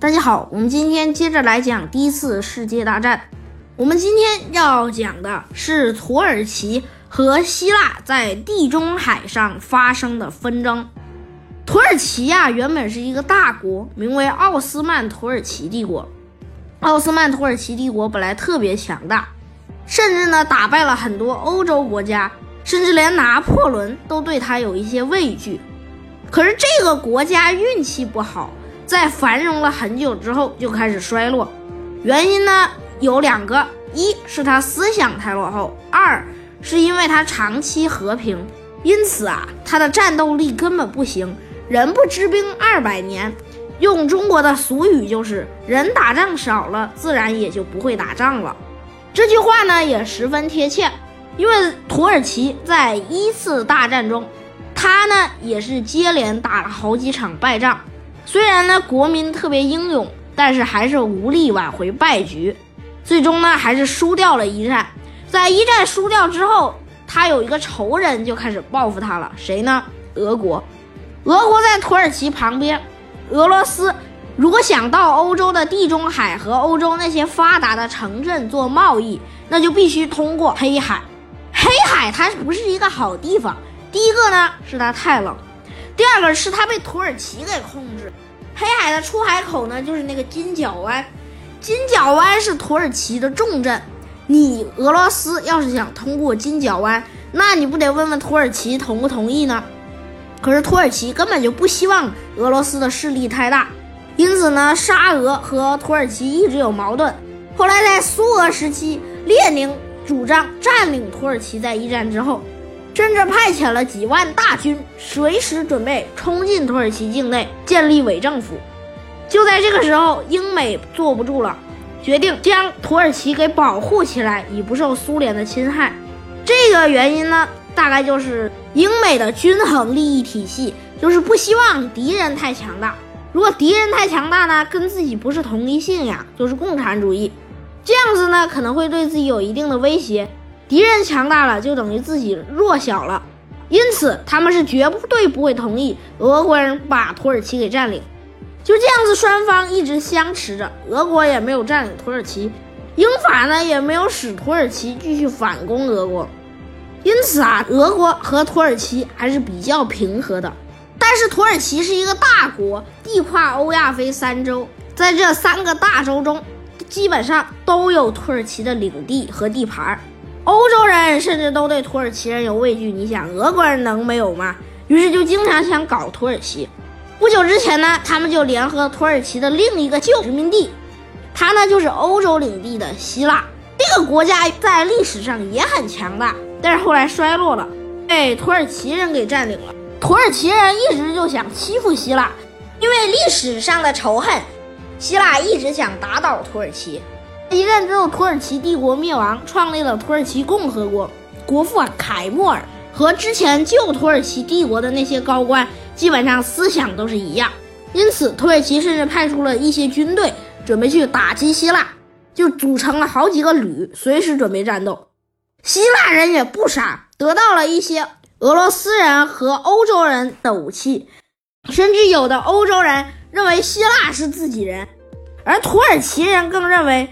大家好，我们今天接着来讲第一次世界大战。我们今天要讲的是土耳其和希腊在地中海上发生的纷争。土耳其呀，原本是一个大国，名为奥斯曼土耳其帝国。奥斯曼土耳其帝国本来特别强大，甚至呢打败了很多欧洲国家，甚至连拿破仑都对他有一些畏惧。可是这个国家运气不好，在繁荣了很久之后就开始衰落。原因呢有两个：一是他思想太落后；二是因为他长期和平，因此啊，他的战斗力根本不行。人不知兵二百年，用中国的俗语就是“人打仗少了，自然也就不会打仗了”。这句话呢也十分贴切，因为土耳其在一次大战中。他呢也是接连打了好几场败仗，虽然呢国民特别英勇，但是还是无力挽回败局，最终呢还是输掉了一战。在一战输掉之后，他有一个仇人就开始报复他了，谁呢？俄国。俄国在土耳其旁边，俄罗斯如果想到欧洲的地中海和欧洲那些发达的城镇做贸易，那就必须通过黑海。黑海它不是一个好地方。第一个呢是它太冷，第二个是它被土耳其给控制。黑海的出海口呢就是那个金角湾，金角湾是土耳其的重镇。你俄罗斯要是想通过金角湾，那你不得问问土耳其同不同意呢？可是土耳其根本就不希望俄罗斯的势力太大，因此呢，沙俄和土耳其一直有矛盾。后来在苏俄时期，列宁主张占领土耳其，在一战之后。甚至派遣了几万大军，随时准备冲进土耳其境内建立伪政府。就在这个时候，英美坐不住了，决定将土耳其给保护起来，以不受苏联的侵害。这个原因呢，大概就是英美的均衡利益体系，就是不希望敌人太强大。如果敌人太强大呢，跟自己不是同一信仰，就是共产主义，这样子呢，可能会对自己有一定的威胁。敌人强大了，就等于自己弱小了，因此他们是绝不对不会同意俄国人把土耳其给占领。就这样子，双方一直相持着，俄国也没有占领土耳其，英法呢也没有使土耳其继续反攻俄国，因此啊，俄国和土耳其还是比较平和的。但是土耳其是一个大国，地跨欧亚非三洲，在这三个大洲中，基本上都有土耳其的领地和地盘儿。欧洲人甚至都对土耳其人有畏惧，你想俄国人能没有吗？于是就经常想搞土耳其。不久之前呢，他们就联合土耳其的另一个旧殖民地，它呢就是欧洲领地的希腊。这个国家在历史上也很强大，但是后来衰落了，被土耳其人给占领了。土耳其人一直就想欺负希腊，因为历史上的仇恨，希腊一直想打倒土耳其。一战之后，土耳其帝国灭亡，创立了土耳其共和国。国父凯末尔和之前旧土耳其帝国的那些高官，基本上思想都是一样。因此，土耳其甚至派出了一些军队，准备去打击希腊，就组成了好几个旅，随时准备战斗。希腊人也不傻，得到了一些俄罗斯人和欧洲人的武器，甚至有的欧洲人认为希腊是自己人，而土耳其人更认为。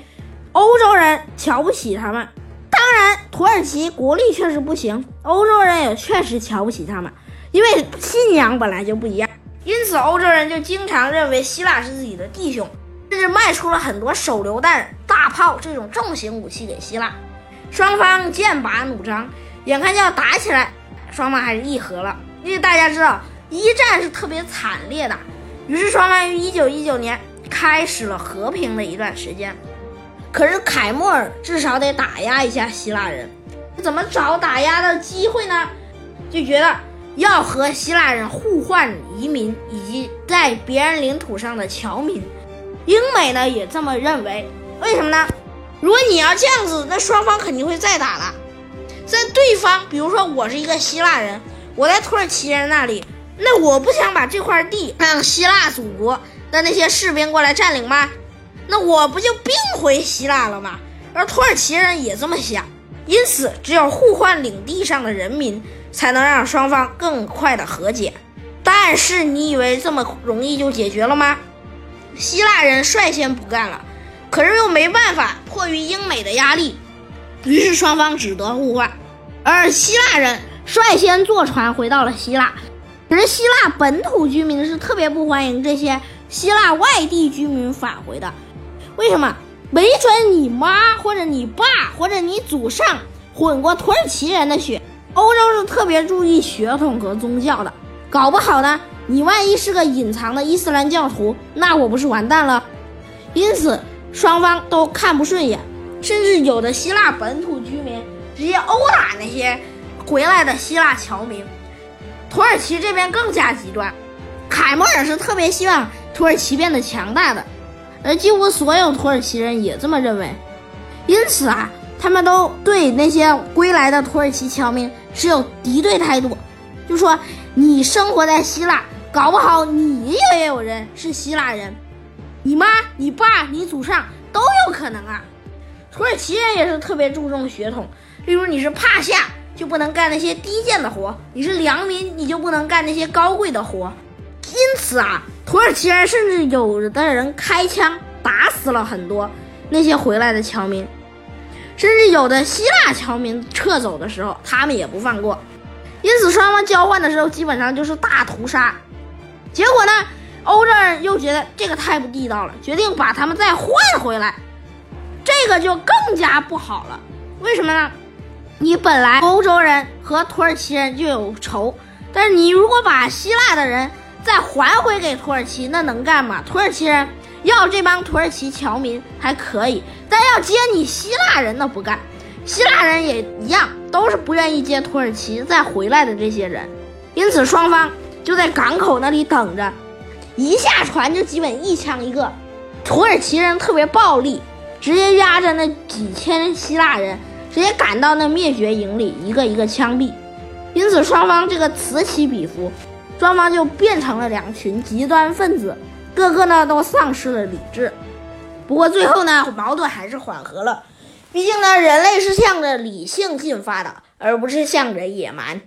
欧洲人瞧不起他们，当然，土耳其国力确实不行，欧洲人也确实瞧不起他们，因为信仰本来就不一样。因此，欧洲人就经常认为希腊是自己的弟兄，甚至卖出了很多手榴弹、大炮这种重型武器给希腊。双方剑拔弩张，眼看就要打起来，双方还是议和了。因为大家知道一战是特别惨烈的，于是双方于一九一九年开始了和平的一段时间。可是凯末尔至少得打压一下希腊人，怎么找打压的机会呢？就觉得要和希腊人互换移民以及在别人领土上的侨民。英美呢也这么认为，为什么呢？如果你要这样子，那双方肯定会再打了。在对方，比如说我是一个希腊人，我在土耳其人那里，那我不想把这块地让希腊祖国的那些士兵过来占领吗？那我不就并回希腊了吗？而土耳其人也这么想，因此只有互换领地上的人民，才能让双方更快的和解。但是你以为这么容易就解决了吗？希腊人率先不干了，可是又没办法，迫于英美的压力，于是双方只得互换。而希腊人率先坐船回到了希腊，可是希腊本土居民是特别不欢迎这些希腊外地居民返回的。为什么？没准你妈或者你爸或者你祖上混过土耳其人的血。欧洲是特别注意血统和宗教的，搞不好呢，你万一是个隐藏的伊斯兰教徒，那我不是完蛋了？因此双方都看不顺眼，甚至有的希腊本土居民直接殴打那些回来的希腊侨民。土耳其这边更加极端，凯末尔是特别希望土耳其变得强大的。而几乎所有土耳其人也这么认为，因此啊，他们都对那些归来的土耳其侨民持有敌对态度，就说你生活在希腊，搞不好你也有人是希腊人，你妈、你爸、你祖上都有可能啊。土耳其人也是特别注重血统，例如你是帕夏就不能干那些低贱的活，你是良民你就不能干那些高贵的活，因此啊。土耳其人甚至有的人开枪打死了很多那些回来的侨民，甚至有的希腊侨民撤走的时候，他们也不放过。因此，双方交换的时候基本上就是大屠杀。结果呢，欧洲人又觉得这个太不地道了，决定把他们再换回来。这个就更加不好了。为什么呢？你本来欧洲人和土耳其人就有仇，但是你如果把希腊的人。再还回给土耳其，那能干吗？土耳其人要这帮土耳其侨民还可以，但要接你希腊人那不干。希腊人也一样，都是不愿意接土耳其再回来的这些人。因此，双方就在港口那里等着，一下船就基本一枪一个。土耳其人特别暴力，直接压着那几千希腊人，直接赶到那灭绝营里，一个一个枪毙。因此，双方这个此起彼伏。双方就变成了两群极端分子，各个呢都丧失了理智。不过最后呢，矛盾还是缓和了。毕竟呢，人类是向着理性进发的，而不是向着野蛮。